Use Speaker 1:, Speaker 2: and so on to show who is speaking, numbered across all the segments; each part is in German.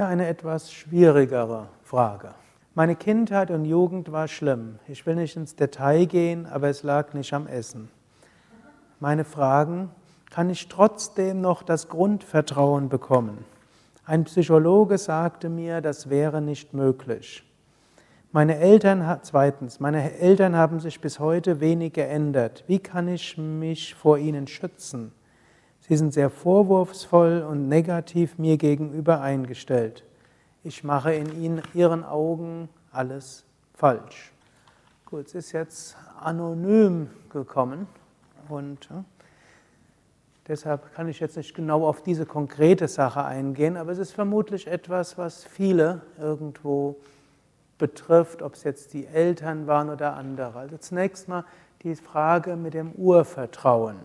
Speaker 1: Hier eine etwas schwierigere Frage. Meine Kindheit und Jugend war schlimm. Ich will nicht ins Detail gehen, aber es lag nicht am Essen. Meine Fragen, kann ich trotzdem noch das Grundvertrauen bekommen? Ein Psychologe sagte mir, das wäre nicht möglich. Meine Eltern, zweitens, meine Eltern haben sich bis heute wenig geändert. Wie kann ich mich vor ihnen schützen? Sie sind sehr vorwurfsvoll und negativ mir gegenüber eingestellt. Ich mache in ihnen, ihren Augen alles falsch. Gut, es ist jetzt anonym gekommen und deshalb kann ich jetzt nicht genau auf diese konkrete Sache eingehen, aber es ist vermutlich etwas, was viele irgendwo betrifft, ob es jetzt die Eltern waren oder andere. Also zunächst mal die Frage mit dem Urvertrauen.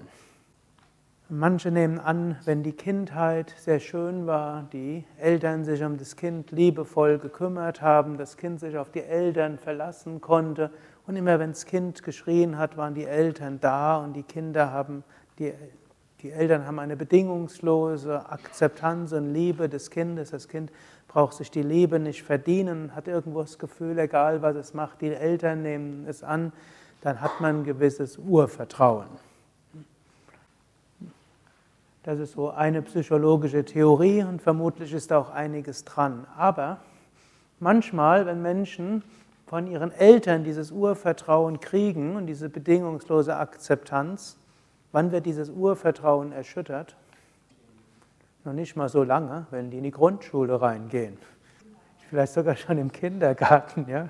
Speaker 1: Manche nehmen an, wenn die Kindheit sehr schön war, die Eltern sich um das Kind liebevoll gekümmert haben, das Kind sich auf die Eltern verlassen konnte und immer wenn das Kind geschrien hat, waren die Eltern da und die Kinder haben, die, die Eltern haben eine bedingungslose Akzeptanz und Liebe des Kindes. Das Kind braucht sich die Liebe nicht verdienen, hat irgendwo das Gefühl, egal was es macht, die Eltern nehmen es an, dann hat man ein gewisses Urvertrauen. Das ist so eine psychologische Theorie und vermutlich ist da auch einiges dran. Aber manchmal, wenn Menschen von ihren Eltern dieses Urvertrauen kriegen und diese bedingungslose Akzeptanz, wann wird dieses Urvertrauen erschüttert? Noch nicht mal so lange, wenn die in die Grundschule reingehen. Vielleicht sogar schon im Kindergarten. Ja?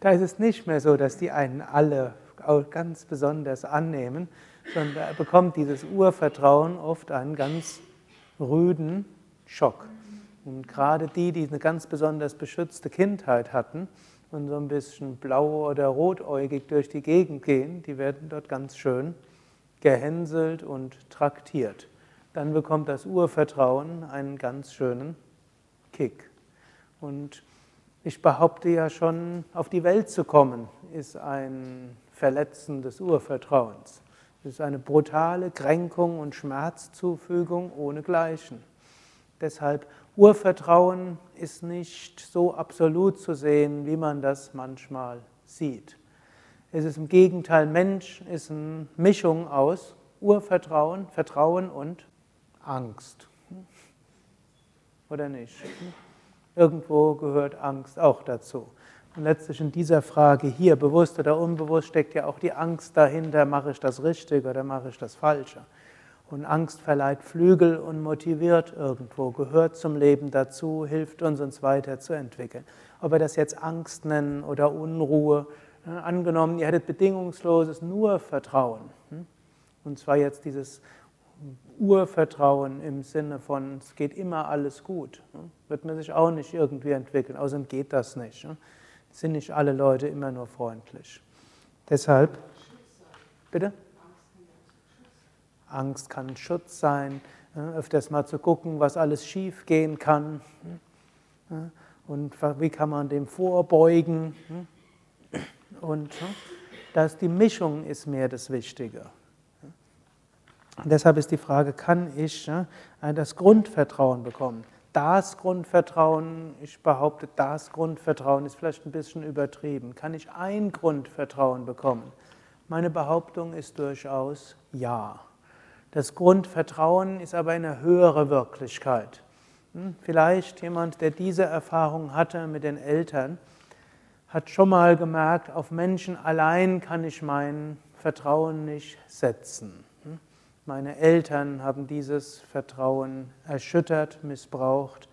Speaker 1: Da ist es nicht mehr so, dass die einen alle ganz besonders annehmen, sondern bekommt dieses Urvertrauen oft einen ganz rüden Schock. Und gerade die, die eine ganz besonders beschützte Kindheit hatten und so ein bisschen blau oder rotäugig durch die Gegend gehen, die werden dort ganz schön gehänselt und traktiert. Dann bekommt das Urvertrauen einen ganz schönen Kick. Und ich behaupte ja schon, auf die Welt zu kommen, ist ein Verletzen des Urvertrauens. Es ist eine brutale Kränkung und Schmerzzufügung ohnegleichen. Deshalb Urvertrauen ist nicht so absolut zu sehen, wie man das manchmal sieht. Es ist im Gegenteil, Mensch ist eine Mischung aus Urvertrauen, Vertrauen und Angst. Oder nicht? Irgendwo gehört Angst auch dazu. Und letztlich in dieser Frage hier, bewusst oder unbewusst, steckt ja auch die Angst dahinter, mache ich das Richtige oder mache ich das Falsche. Und Angst verleiht Flügel und motiviert irgendwo, gehört zum Leben dazu, hilft uns, uns weiterzuentwickeln. Ob wir das jetzt Angst nennen oder Unruhe, äh, angenommen, ihr hättet bedingungsloses nur Vertrauen. Hm? Und zwar jetzt dieses Urvertrauen im Sinne von, es geht immer alles gut. Hm? Wird man sich auch nicht irgendwie entwickeln, außerdem geht das nicht. Sind nicht alle Leute immer nur freundlich. Deshalb, bitte? Angst kann Schutz sein, öfters mal zu gucken, was alles schief gehen kann und wie kann man dem vorbeugen. Und das, die Mischung ist mehr das Wichtige. Und deshalb ist die Frage, kann ich das Grundvertrauen bekommen? Das Grundvertrauen, ich behaupte, das Grundvertrauen ist vielleicht ein bisschen übertrieben. Kann ich ein Grundvertrauen bekommen? Meine Behauptung ist durchaus ja. Das Grundvertrauen ist aber eine höhere Wirklichkeit. Hm, vielleicht jemand, der diese Erfahrung hatte mit den Eltern, hat schon mal gemerkt, auf Menschen allein kann ich mein Vertrauen nicht setzen. Meine Eltern haben dieses Vertrauen erschüttert, missbraucht,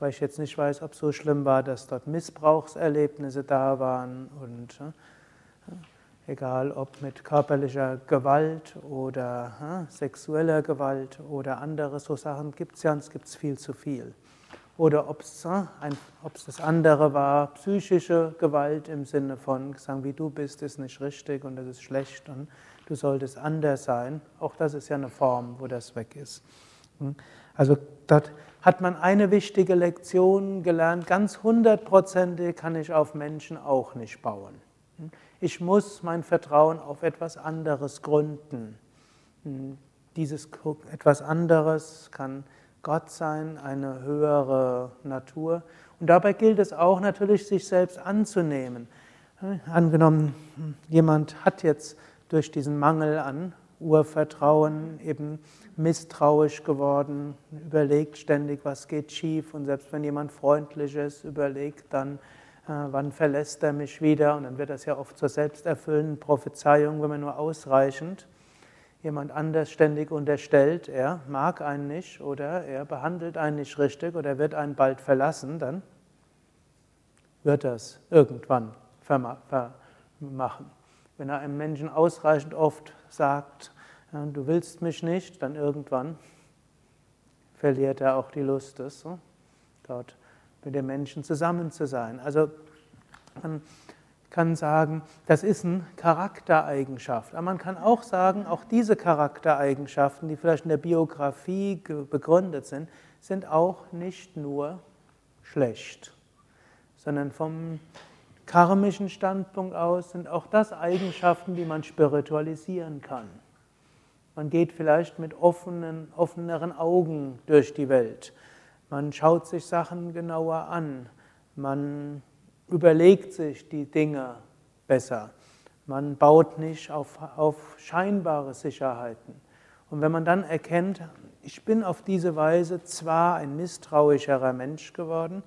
Speaker 1: weil ich jetzt nicht weiß, ob es so schlimm war, dass dort Missbrauchserlebnisse da waren und äh, egal ob mit körperlicher Gewalt oder äh, sexueller Gewalt oder andere so Sachen gibt es ja, es gibt viel zu viel. Oder ob es äh, das andere war, psychische Gewalt im Sinne von sagen, wie du bist, ist nicht richtig und das ist schlecht und du solltest anders sein. Auch das ist ja eine Form, wo das weg ist. Hm? Also dort hat man eine wichtige Lektion gelernt, ganz hundertprozentig kann ich auf Menschen auch nicht bauen. Hm? Ich muss mein Vertrauen auf etwas anderes gründen. Hm? Dieses etwas anderes kann Gottsein, eine höhere Natur. Und dabei gilt es auch natürlich, sich selbst anzunehmen. Angenommen, jemand hat jetzt durch diesen Mangel an Urvertrauen eben misstrauisch geworden, überlegt ständig, was geht schief und selbst wenn jemand freundlich ist, überlegt dann, äh, wann verlässt er mich wieder und dann wird das ja oft zur selbsterfüllenden Prophezeiung, wenn man nur ausreichend jemand anders ständig unterstellt, er mag einen nicht oder er behandelt einen nicht richtig oder er wird einen bald verlassen, dann wird das irgendwann machen. Wenn er einem Menschen ausreichend oft sagt, du willst mich nicht, dann irgendwann verliert er auch die Lust, es, dort mit den Menschen zusammen zu sein. Also man kann sagen, das ist eine Charaktereigenschaft. Aber man kann auch sagen, auch diese Charaktereigenschaften, die vielleicht in der Biografie begründet sind, sind auch nicht nur schlecht, sondern vom karmischen Standpunkt aus sind auch das Eigenschaften, die man spiritualisieren kann. Man geht vielleicht mit offenen, offeneren Augen durch die Welt. Man schaut sich Sachen genauer an. Man überlegt sich die Dinge besser. Man baut nicht auf, auf scheinbare Sicherheiten. Und wenn man dann erkennt, ich bin auf diese Weise zwar ein misstrauischerer Mensch geworden,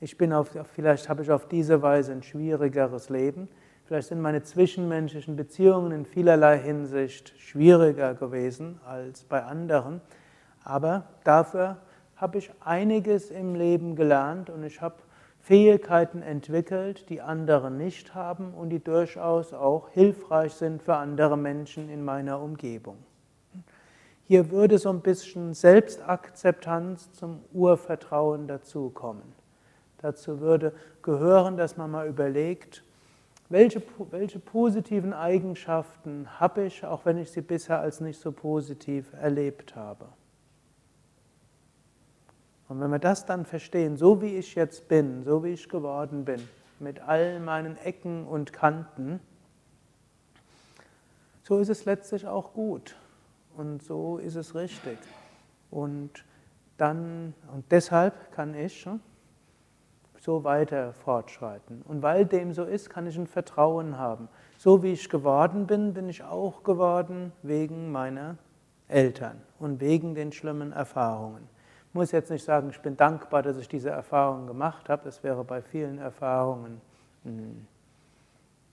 Speaker 1: ich bin auf, vielleicht habe ich auf diese Weise ein schwierigeres Leben. Vielleicht sind meine zwischenmenschlichen Beziehungen in vielerlei Hinsicht schwieriger gewesen als bei anderen. Aber dafür habe ich einiges im Leben gelernt und ich habe Fähigkeiten entwickelt, die andere nicht haben und die durchaus auch hilfreich sind für andere Menschen in meiner Umgebung. Hier würde so ein bisschen Selbstakzeptanz zum Urvertrauen dazukommen. Dazu würde gehören, dass man mal überlegt, welche, welche positiven Eigenschaften habe ich, auch wenn ich sie bisher als nicht so positiv erlebt habe. Und wenn wir das dann verstehen, so wie ich jetzt bin, so wie ich geworden bin, mit all meinen Ecken und Kanten, so ist es letztlich auch gut und so ist es richtig. Und dann, und deshalb kann ich hm, so weiter fortschreiten. Und weil dem so ist, kann ich ein Vertrauen haben. So wie ich geworden bin, bin ich auch geworden wegen meiner Eltern und wegen den schlimmen Erfahrungen. Ich muss jetzt nicht sagen, ich bin dankbar, dass ich diese Erfahrungen gemacht habe. Das wäre bei vielen Erfahrungen hm,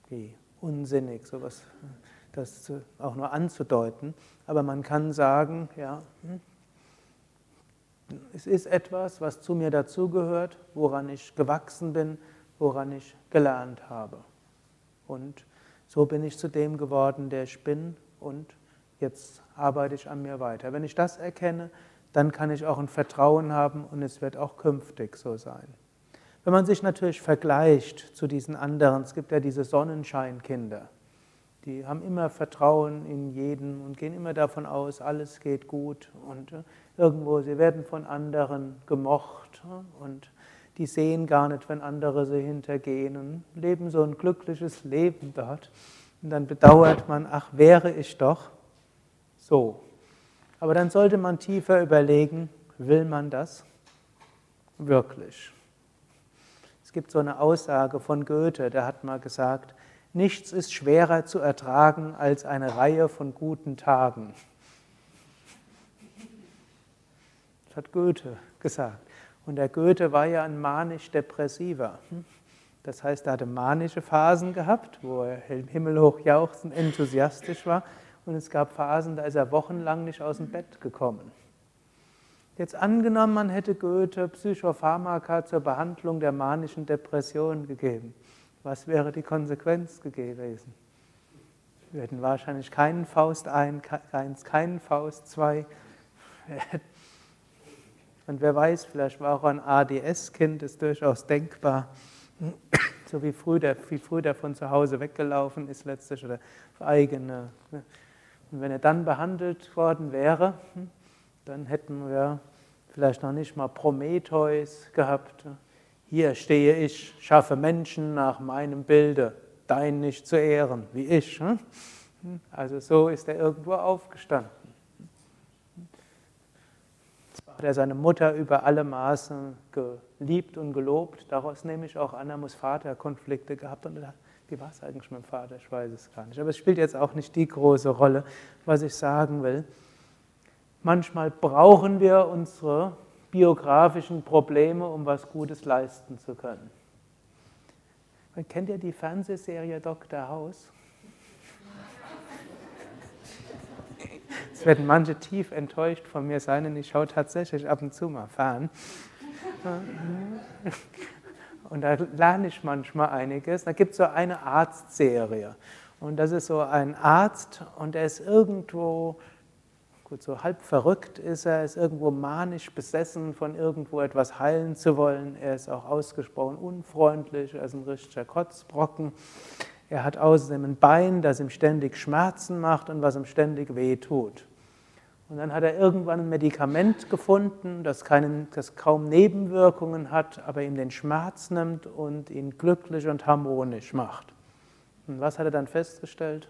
Speaker 1: wie unsinnig, sowas das auch nur anzudeuten. Aber man kann sagen, ja, hm, es ist etwas, was zu mir dazugehört, woran ich gewachsen bin, woran ich gelernt habe. Und so bin ich zu dem geworden, der ich bin und jetzt arbeite ich an mir weiter. Wenn ich das erkenne, dann kann ich auch ein Vertrauen haben und es wird auch künftig so sein. Wenn man sich natürlich vergleicht zu diesen anderen, es gibt ja diese Sonnenscheinkinder, die haben immer Vertrauen in jeden und gehen immer davon aus, alles geht gut und äh, irgendwo, sie werden von anderen gemocht und die sehen gar nicht, wenn andere sie hintergehen und leben so ein glückliches Leben dort. Und dann bedauert man, ach, wäre ich doch so. Aber dann sollte man tiefer überlegen, will man das wirklich? Es gibt so eine Aussage von Goethe, der hat mal gesagt, Nichts ist schwerer zu ertragen als eine Reihe von guten Tagen. Das hat Goethe gesagt. Und der Goethe war ja ein manisch-depressiver. Das heißt, er hatte manische Phasen gehabt, wo er himmelhoch jauchzend enthusiastisch war. Und es gab Phasen, da ist er wochenlang nicht aus dem Bett gekommen. Jetzt angenommen, man hätte Goethe Psychopharmaka zur Behandlung der manischen Depression gegeben. Was wäre die Konsequenz gewesen? Wir hätten wahrscheinlich keinen Faust 1, keinen Faust 2. Und wer weiß, vielleicht war auch ein ADS-Kind, ist durchaus denkbar, so wie früh, der, wie früh der von zu Hause weggelaufen ist letztlich oder eigene. Und wenn er dann behandelt worden wäre, dann hätten wir vielleicht noch nicht mal Prometheus gehabt, hier stehe ich, schaffe Menschen nach meinem Bilde, dein nicht zu ehren, wie ich. Hm? Also so ist er irgendwo aufgestanden. hat er seine Mutter über alle Maßen geliebt und gelobt. Daraus nehme ich auch an, er muss Vaterkonflikte gehabt und wie war es eigentlich mit dem Vater? Ich weiß es gar nicht. Aber es spielt jetzt auch nicht die große Rolle, was ich sagen will. Manchmal brauchen wir unsere biografischen Probleme, um was Gutes leisten zu können. Kennt ihr die Fernsehserie Dr. House? Es werden manche tief enttäuscht von mir sein, denn ich schaue tatsächlich ab und zu mal fern. Und da lerne ich manchmal einiges. Da gibt es so eine Arztserie. Und das ist so ein Arzt und der ist irgendwo, so halb verrückt ist er, ist irgendwo manisch besessen von irgendwo etwas heilen zu wollen. Er ist auch ausgesprochen unfreundlich, er ist ein richtiger Kotzbrocken. Er hat außerdem ein Bein, das ihm ständig Schmerzen macht und was ihm ständig weh tut. Und dann hat er irgendwann ein Medikament gefunden, das, keinen, das kaum Nebenwirkungen hat, aber ihm den Schmerz nimmt und ihn glücklich und harmonisch macht. Und was hat er dann festgestellt?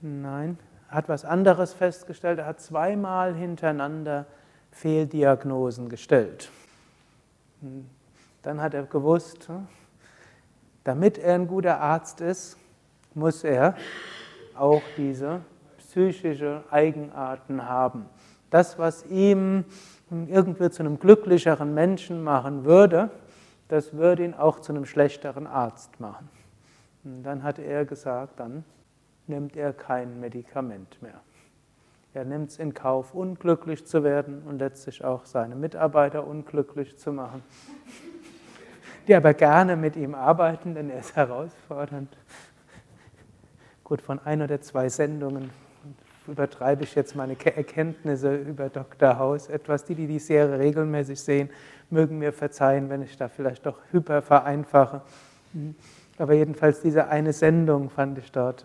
Speaker 1: Nein, hat was anderes festgestellt. Er hat zweimal hintereinander Fehldiagnosen gestellt. Dann hat er gewusst, damit er ein guter Arzt ist, muss er auch diese psychische Eigenarten haben. Das, was ihm irgendwie zu einem glücklicheren Menschen machen würde, das würde ihn auch zu einem schlechteren Arzt machen. Und dann hat er gesagt, dann nimmt er kein Medikament mehr. Er nimmt es in Kauf, unglücklich zu werden und letztlich auch seine Mitarbeiter unglücklich zu machen, die aber gerne mit ihm arbeiten, denn er ist herausfordernd. Gut, von ein oder zwei Sendungen übertreibe ich jetzt meine Erkenntnisse über Dr. House etwas. Die, die die Serie regelmäßig sehen, mögen mir verzeihen, wenn ich da vielleicht doch hyper vereinfache. Aber jedenfalls diese eine Sendung fand ich dort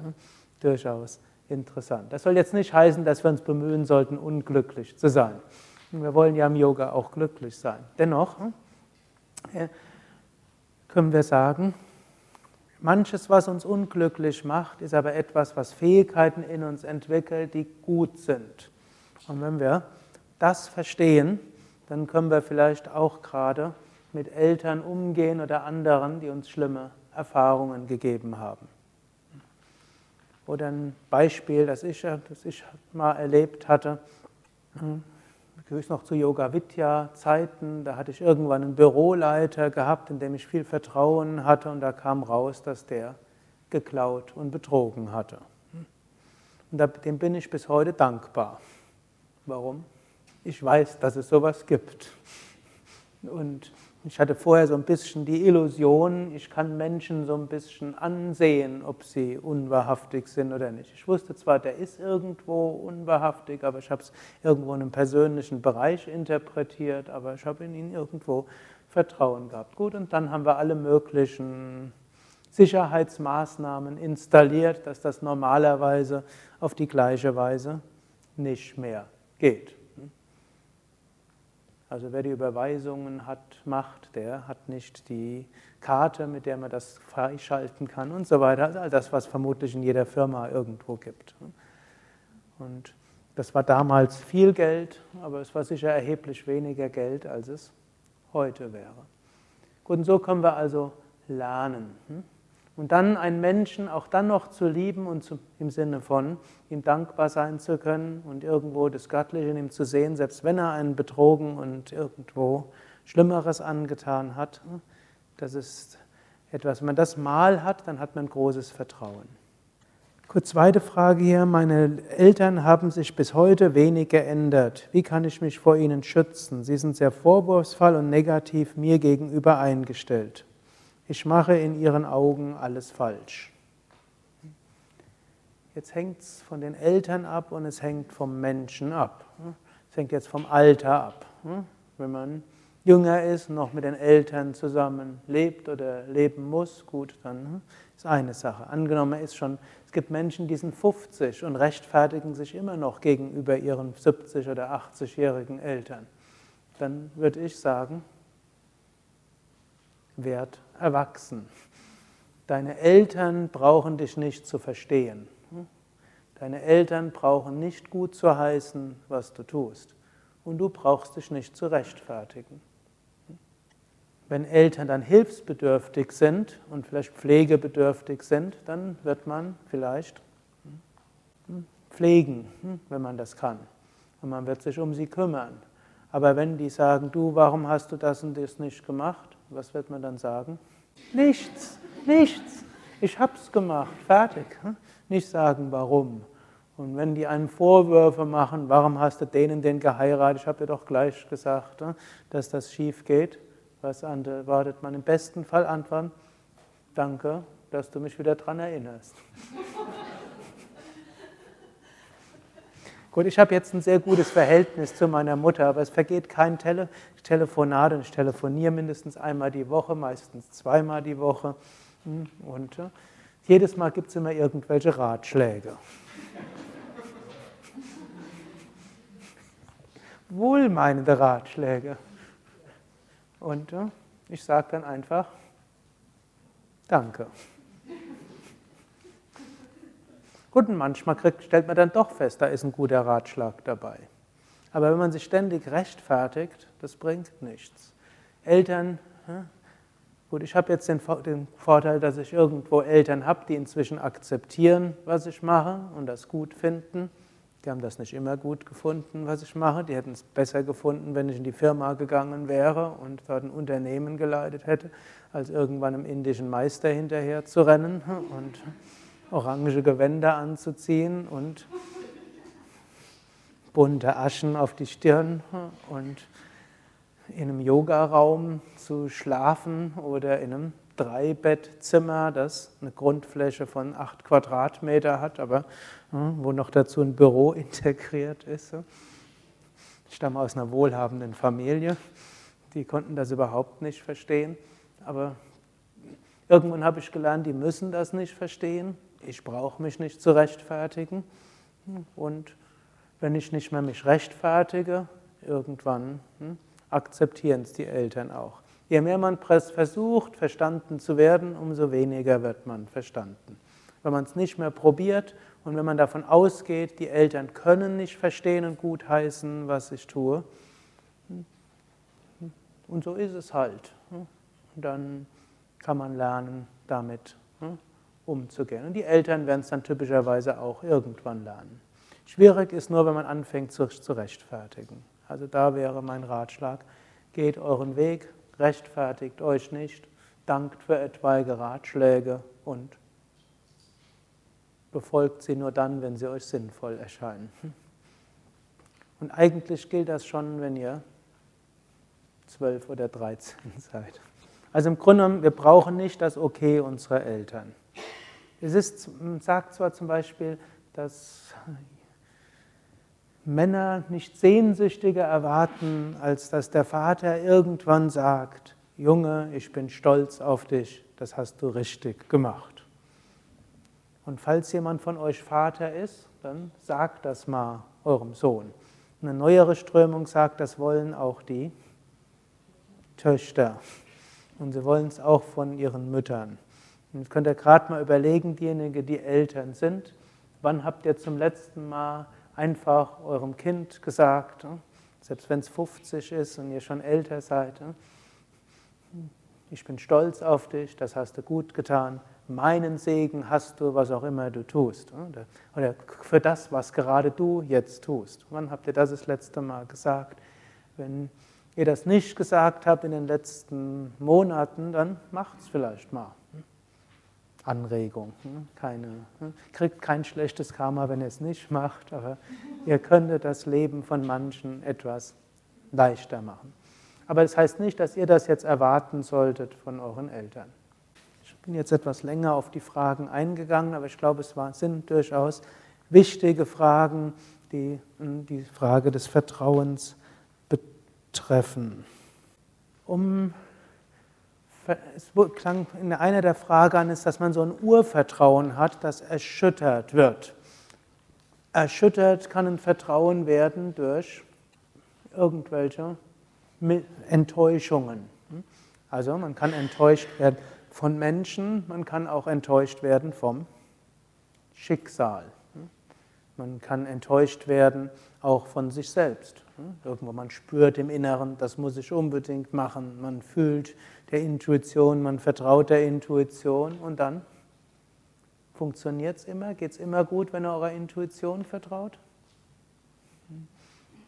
Speaker 1: durchaus interessant. Das soll jetzt nicht heißen, dass wir uns bemühen sollten, unglücklich zu sein. Wir wollen ja im Yoga auch glücklich sein. Dennoch können wir sagen, Manches, was uns unglücklich macht, ist aber etwas, was Fähigkeiten in uns entwickelt, die gut sind. Und wenn wir das verstehen, dann können wir vielleicht auch gerade mit Eltern umgehen oder anderen, die uns schlimme Erfahrungen gegeben haben. Oder ein Beispiel, das ich, das ich mal erlebt hatte höchst noch zu Yoga Vidya Zeiten, da hatte ich irgendwann einen Büroleiter gehabt, in dem ich viel Vertrauen hatte und da kam raus, dass der geklaut und betrogen hatte. Und dem bin ich bis heute dankbar. Warum? Ich weiß, dass es sowas gibt. Und ich hatte vorher so ein bisschen die Illusion, ich kann Menschen so ein bisschen ansehen, ob sie unwahrhaftig sind oder nicht. Ich wusste zwar, der ist irgendwo unwahrhaftig, aber ich habe es irgendwo in einem persönlichen Bereich interpretiert, aber ich habe in ihn irgendwo Vertrauen gehabt. Gut, und dann haben wir alle möglichen Sicherheitsmaßnahmen installiert, dass das normalerweise auf die gleiche Weise nicht mehr geht. Also wer die Überweisungen hat, macht, der hat nicht die Karte, mit der man das freischalten kann und so weiter. Also all das, was vermutlich in jeder Firma irgendwo gibt. Und das war damals viel Geld, aber es war sicher erheblich weniger Geld, als es heute wäre. Gut, und so können wir also lernen. Und dann einen Menschen auch dann noch zu lieben und zu, im Sinne von ihm dankbar sein zu können und irgendwo das Göttliche in ihm zu sehen, selbst wenn er einen betrogen und irgendwo Schlimmeres angetan hat. Das ist etwas, wenn man das mal hat, dann hat man großes Vertrauen. Kurz zweite Frage hier. Meine Eltern haben sich bis heute wenig geändert. Wie kann ich mich vor ihnen schützen? Sie sind sehr vorwurfsvoll und negativ mir gegenüber eingestellt ich mache in ihren Augen alles falsch. Jetzt hängt es von den Eltern ab und es hängt vom Menschen ab. Es hängt jetzt vom Alter ab. Wenn man jünger ist, noch mit den Eltern zusammen lebt oder leben muss, gut, dann ist eine Sache. Angenommen ist schon, es gibt Menschen, die sind 50 und rechtfertigen sich immer noch gegenüber ihren 70 oder 80-jährigen Eltern. Dann würde ich sagen, Wert erwachsen. Deine Eltern brauchen dich nicht zu verstehen. Deine Eltern brauchen nicht gut zu heißen, was du tust. und du brauchst dich nicht zu rechtfertigen. Wenn Eltern dann hilfsbedürftig sind und vielleicht pflegebedürftig sind, dann wird man vielleicht hm, pflegen, hm, wenn man das kann. Und man wird sich um sie kümmern. Aber wenn die sagen, du, warum hast du das und das nicht gemacht? Was wird man dann sagen? Nichts, nichts. Ich hab's gemacht, fertig. Hm? Nicht sagen, warum. Und wenn die einen Vorwürfe machen, warum hast du den und den geheiratet? Ich habe dir doch gleich gesagt, dass das schief geht. Was antwortet man im besten Fall antworten? Danke, dass du mich wieder daran erinnerst. Gut, ich habe jetzt ein sehr gutes Verhältnis zu meiner Mutter, aber es vergeht kein Tele Telefonat und ich telefoniere mindestens einmal die Woche, meistens zweimal die Woche. Hm, und äh, jedes Mal gibt es immer irgendwelche Ratschläge. Wohlmeinende Ratschläge. Und äh, ich sage dann einfach, danke. Gut, und manchmal kriegt, stellt man dann doch fest, da ist ein guter Ratschlag dabei. Aber wenn man sich ständig rechtfertigt, das bringt nichts. Eltern, gut, ich habe jetzt den, den, Vorteil, dass ich irgendwo Eltern habe, die inzwischen akzeptieren, was ich mache und das gut finden. Die haben das nicht immer gut gefunden, was ich mache. Die hätten es besser gefunden, wenn ich in die Firma gegangen wäre und dort ein Unternehmen geleitet hätte, als irgendwann einem indischen Meister hinterher zu rennen und orange Gewänder anzuziehen und bunte Aschen auf die Stirn und in einem Yogaraum zu schlafen oder in einem Dreibettzimmer, das eine Grundfläche von acht Quadratmeter hat, aber hm, wo noch dazu ein Büro integriert ist. Ich stamme aus einer wohlhabenden Familie, die konnten das überhaupt nicht verstehen, aber irgendwann habe ich gelernt, die müssen das nicht verstehen. Ich brauche mich nicht zu rechtfertigen und wenn ich nicht mehr mich rechtfertige, irgendwann hm, akzeptieren es die Eltern auch. Je mehr man versucht, verstanden zu werden, umso weniger wird man verstanden. Wenn man es nicht mehr probiert und wenn man davon ausgeht, die Eltern können nicht verstehen und gutheißen, was ich tue, und so ist es halt, dann kann man lernen, damit umzugehen. Und die Eltern werden es dann typischerweise auch irgendwann lernen. Schwierig ist nur, wenn man anfängt zu, zu rechtfertigen. Also da wäre mein Ratschlag, geht euren Weg, rechtfertigt euch nicht, dankt für etwaige Ratschläge und befolgt sie nur dann, wenn sie euch sinnvoll erscheinen. Und eigentlich gilt das schon, wenn ihr zwölf oder dreizehn seid. Also im Grunde genommen, wir brauchen nicht das Okay unserer Eltern. Es ist, sagt zwar zum Beispiel, dass Männer nicht sehnsüchtiger erwarten, als dass der Vater irgendwann sagt, Junge, ich bin stolz auf dich, das hast du richtig gemacht. Und falls jemand von euch Vater ist, dann sagt das mal eurem Sohn. Eine neuere Strömung sagt, das wollen auch die Töchter. Und sie wollen es auch von ihren Müttern. Jetzt könnt ihr gerade mal überlegen, diejenigen, die Eltern sind, wann habt ihr zum letzten Mal einfach eurem Kind gesagt, hm, selbst wenn es 50 ist und ihr schon älter seid, hm, ich bin stolz auf dich, das hast du gut getan, meinen Segen hast du, was auch immer du tust. Hm, oder für das, was gerade du jetzt tust. Wann habt ihr das das letzte Mal gesagt? Wenn ihr das nicht gesagt habt in den letzten Monaten, dann macht es vielleicht mal. Anregung. Hm? Keine, hm? kriegt kein schlechtes Karma, wenn ihr es nicht macht, aber ihr könntet das Leben von manchen etwas leichter machen. Aber das heißt nicht, dass ihr das jetzt erwarten solltet von euren Eltern. Ich bin jetzt etwas länger auf die Fragen eingegangen, aber ich glaube, es sind durchaus wichtige Fragen, die hm, die Frage des Vertrauens betreffen. Um es klang in einer der Fragen an, ist, dass man so ein Urvertrauen hat, das erschüttert wird. Erschüttert kann ein Vertrauen werden durch irgendwelche Enttäuschungen. Also man kann enttäuscht werden von Menschen, man kann auch enttäuscht werden vom Schicksal. Man kann enttäuscht werden auch von sich selbst. Irgendwo man spürt im Inneren, das muss ich unbedingt machen. Man fühlt der Intuition, man vertraut der Intuition und dann funktioniert es immer, geht es immer gut, wenn ihr eurer Intuition vertraut?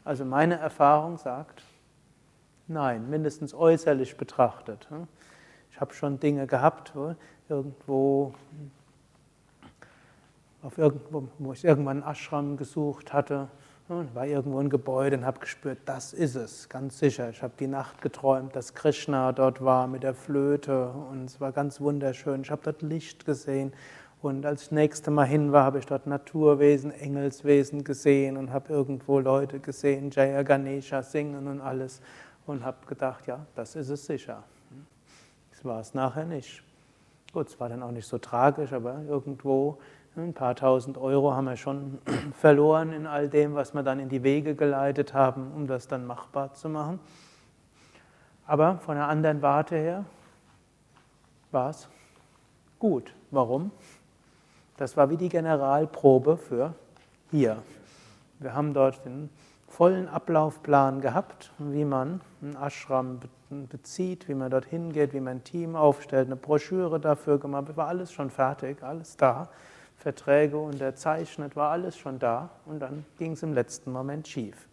Speaker 1: Also meine Erfahrung sagt, nein, mindestens äußerlich betrachtet. Ich habe schon Dinge gehabt, wo irgendwo, auf irgendwo, wo ich irgendwann einen Ashram gesucht hatte, war irgendwo ein Gebäude und habe gespürt, das ist es, ganz sicher. Ich habe die Nacht geträumt, dass Krishna dort war mit der Flöte und es war ganz wunderschön. Ich habe dort Licht gesehen und als ich das nächste Mal hin war, habe ich dort Naturwesen, Engelswesen gesehen und habe irgendwo Leute gesehen, Jaya Ganesha singen und alles und habe gedacht, ja, das ist es sicher. Das war es nachher nicht. Gut, es war dann auch nicht so tragisch, aber irgendwo ein paar tausend Euro haben wir schon verloren in all dem, was wir dann in die Wege geleitet haben, um das dann machbar zu machen. Aber von einer anderen Warte her war es gut. Warum? Das war wie die Generalprobe für hier. Wir haben dort den vollen Ablaufplan gehabt, wie man einen Ashram bezieht, wie man dorthin geht, wie man ein Team aufstellt, eine Broschüre dafür gemacht, war alles schon fertig, alles da. Verträge unterzeichnet, war alles schon da und dann ging es im letzten Moment schief.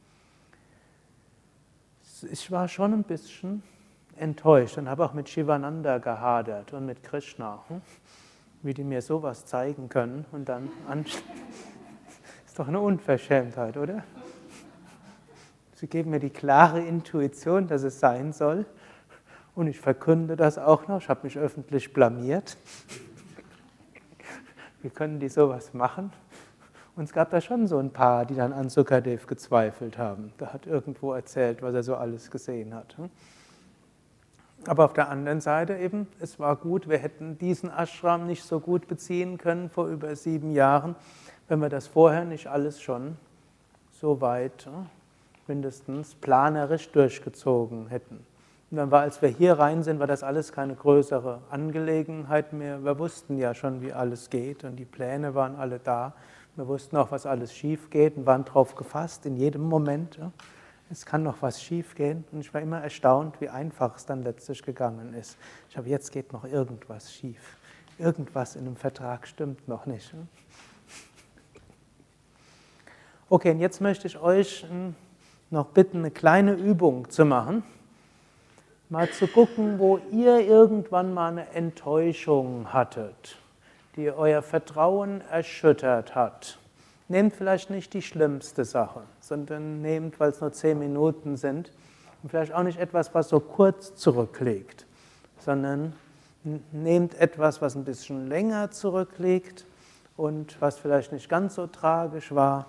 Speaker 1: Ich war schon ein bisschen enttäuscht und habe auch mit Shivananda gehadert und mit Krishna, hm? wie die mir sowas zeigen können und dann ist doch eine Unverschämtheit, oder? Sie geben mir die klare Intuition, dass es sein soll und ich verkünde das auch noch. Ich habe mich öffentlich blamiert. Wie können die sowas machen? Und es gab da schon so ein paar, die dann an Sukadev gezweifelt haben. Der hat irgendwo erzählt, was er so alles gesehen hat. Aber auf der anderen Seite eben, es war gut, wir hätten diesen Ashram nicht so gut beziehen können vor über sieben Jahren, wenn wir das vorher nicht alles schon so weit mindestens planerisch durchgezogen hätten. Und dann war, als wir hier rein sind, war das alles keine größere Angelegenheit mehr. Wir wussten ja schon, wie alles geht und die Pläne waren alle da. Wir wussten auch, was alles schief geht und waren darauf gefasst, in jedem Moment. Es kann noch was schief gehen. Und ich war immer erstaunt, wie einfach es dann letztlich gegangen ist. Ich habe jetzt geht noch irgendwas schief. Irgendwas in einem Vertrag stimmt noch nicht. Okay, und jetzt möchte ich euch noch bitten, eine kleine Übung zu machen mal zu gucken, wo ihr irgendwann mal eine Enttäuschung hattet, die euer Vertrauen erschüttert hat. Nehmt vielleicht nicht die schlimmste Sache, sondern nehmt, weil es nur zehn Minuten sind, und vielleicht auch nicht etwas, was so kurz zurückliegt, sondern nehmt etwas, was ein bisschen länger zurückliegt und was vielleicht nicht ganz so tragisch war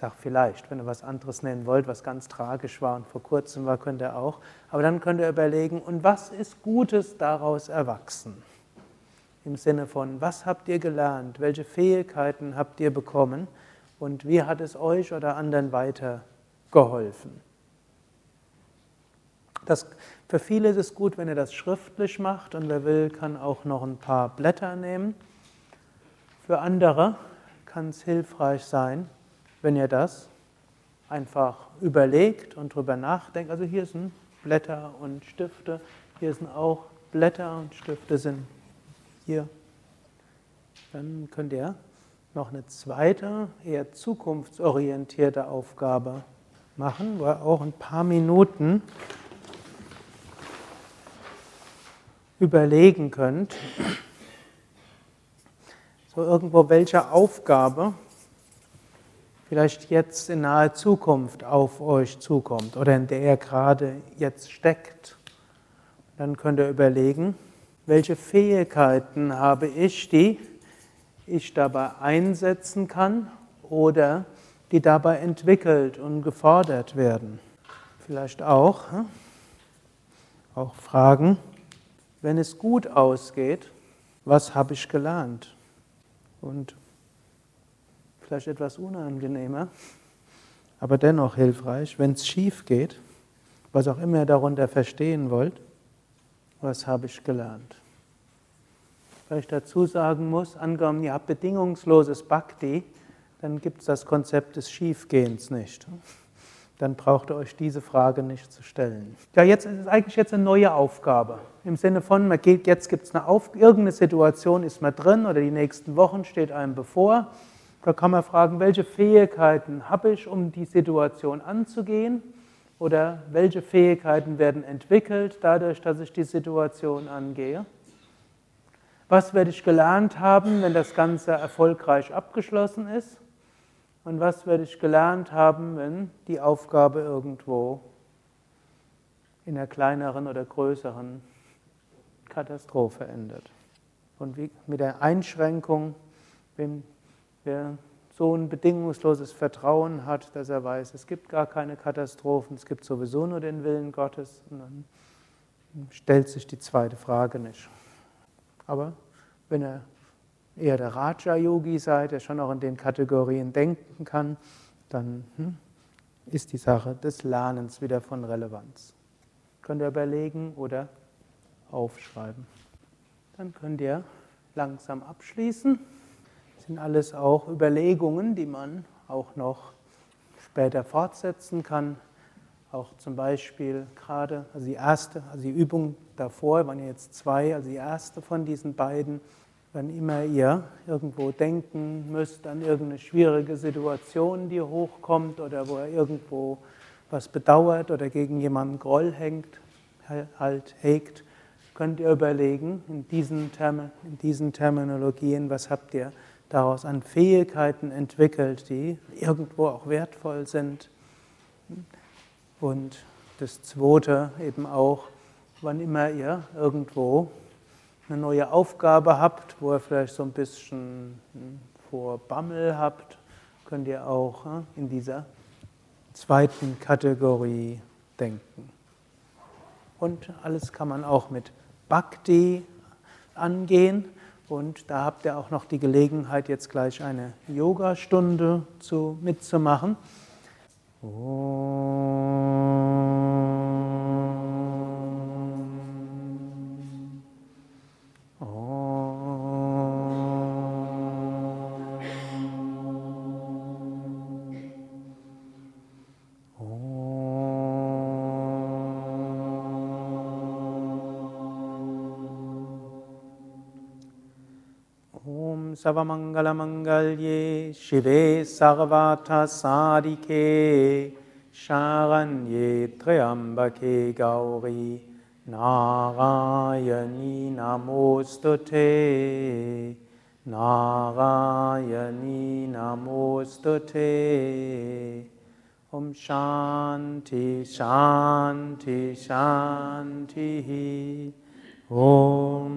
Speaker 1: sag vielleicht, wenn ihr was anderes nennen wollt, was ganz tragisch war und vor kurzem war, könnt ihr auch. Aber dann könnt ihr überlegen, und was ist Gutes daraus erwachsen? Im Sinne von, was habt ihr gelernt? Welche Fähigkeiten habt ihr bekommen? Und wie hat es euch oder anderen weitergeholfen? Das, für viele ist es gut, wenn ihr das schriftlich macht und wer will, kann auch noch ein paar Blätter nehmen. Für andere kann es hilfreich sein, wenn ihr das einfach überlegt und drüber nachdenkt, also hier sind Blätter und Stifte, hier sind auch Blätter und Stifte sind hier. Dann könnt ihr noch eine zweite, eher zukunftsorientierte Aufgabe machen, wo ihr auch ein paar Minuten überlegen könnt, so irgendwo welche Aufgabe vielleicht jetzt in naher Zukunft auf euch zukommt oder in der ihr gerade jetzt steckt. Dann könnt ihr überlegen, welche Fähigkeiten habe ich, die ich dabei einsetzen kann oder die dabei entwickelt und gefordert werden. Vielleicht auch, hm? auch fragen, wenn es gut ausgeht, was habe ich gelernt? Und vielleicht etwas unangenehmer, aber dennoch hilfreich, wenn es schief geht, was auch immer ihr darunter verstehen wollt, was habe ich gelernt. Weil ich dazu sagen muss, angenommen, ihr habt bedingungsloses Bhakti, dann gibt es das Konzept des Schiefgehens nicht. dann braucht ihr euch diese Frage nicht zu stellen. Ja, jetzt ist es eigentlich jetzt eine neue Aufgabe. Im Sinne von, man geht, jetzt gibt es eine Auf, irgendeine Situation ist man drin oder die nächsten Wochen steht einem bevor. Da kann man fragen, welche Fähigkeiten habe ich, um die Situation anzugehen? Oder welche Fähigkeiten werden entwickelt dadurch, dass ich die Situation angehe? Was werde ich gelernt haben, wenn das Ganze erfolgreich abgeschlossen ist? Und was werde ich gelernt haben, wenn die Aufgabe irgendwo in einer kleineren oder größeren Katastrophe endet? Und wie, mit der Einschränkung, wenn wer so ein bedingungsloses Vertrauen hat, dass er weiß, es gibt gar keine Katastrophen, es gibt sowieso nur den Willen Gottes, und dann stellt sich die zweite Frage nicht. Aber wenn er eher der Raja-Yogi seid, der schon auch in den Kategorien denken kann, dann hm, ist die Sache des Lernens wieder von Relevanz. Könnt ihr überlegen oder aufschreiben. Dann könnt ihr langsam abschließen. Sind alles auch Überlegungen, die man auch noch später fortsetzen kann. Auch zum Beispiel gerade, also die erste, also die Übung davor waren jetzt zwei, also die erste von diesen beiden Wann immer ihr irgendwo denken müsst an irgendeine schwierige Situation, die hochkommt oder wo ihr irgendwo was bedauert oder gegen jemanden Groll hängt, halt hegt, könnt ihr überlegen, in diesen, Term in diesen Terminologien, was habt ihr daraus an Fähigkeiten entwickelt, die irgendwo auch wertvoll sind. Und das Zweite eben auch, wann immer ihr irgendwo eine neue Aufgabe habt, wo ihr vielleicht so ein bisschen hm, vor Bammel habt, könnt ihr auch hm, in dieser zweiten Kategorie denken. Und alles kann man auch mit Bhakti angehen. Und da habt ihr auch noch die Gelegenheit, jetzt gleich eine Yogastunde zu, mitzumachen. Oh. सर्वमङ्गलमङ्गल्ये शिवे सर्वार्थसाधिके शारण्ये त्र्यम्बके गौरी नारायणी नमोऽस्तु ते नारायणी नमोऽस्तु ते ॐ शान्ति शान्ति शान्तिः ॐ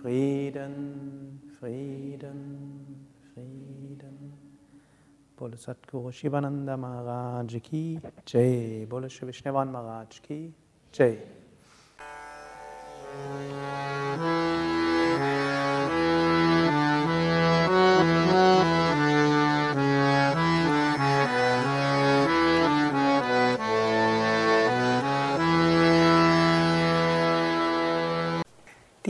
Speaker 1: Frieden Frieden, Frieden. बोलो सतगुरु शिवानंद महाराज की जय बोलो श्री विष्णुवान महाराज की जय